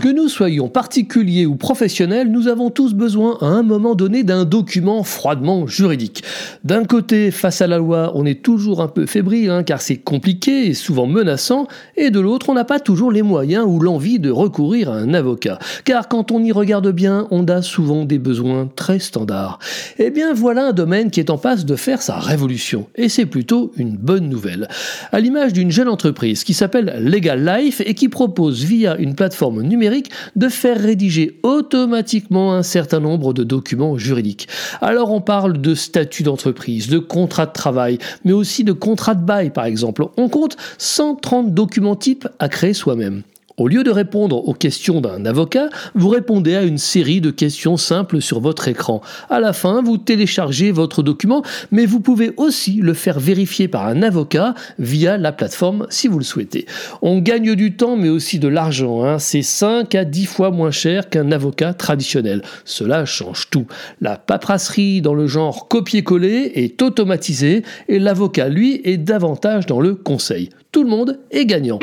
Que nous soyons particuliers ou professionnels, nous avons tous besoin à un moment donné d'un document froidement juridique. D'un côté, face à la loi, on est toujours un peu fébrile hein, car c'est compliqué et souvent menaçant, et de l'autre, on n'a pas toujours les moyens ou l'envie de recourir à un avocat. Car quand on y regarde bien, on a souvent des besoins très standards. Eh bien voilà un domaine qui est en passe de faire sa révolution, et c'est plutôt une bonne nouvelle. À l'image d'une jeune entreprise qui s'appelle Legal Life et qui propose via une plateforme numérique de faire rédiger automatiquement un certain nombre de documents juridiques. Alors on parle de statut d'entreprise, de contrat de travail, mais aussi de contrat de bail par exemple. On compte 130 documents types à créer soi-même. Au lieu de répondre aux questions d'un avocat, vous répondez à une série de questions simples sur votre écran. À la fin, vous téléchargez votre document, mais vous pouvez aussi le faire vérifier par un avocat via la plateforme si vous le souhaitez. On gagne du temps, mais aussi de l'argent. Hein. C'est 5 à 10 fois moins cher qu'un avocat traditionnel. Cela change tout. La paperasserie dans le genre copier-coller est automatisée et l'avocat, lui, est davantage dans le conseil. Tout le monde est gagnant.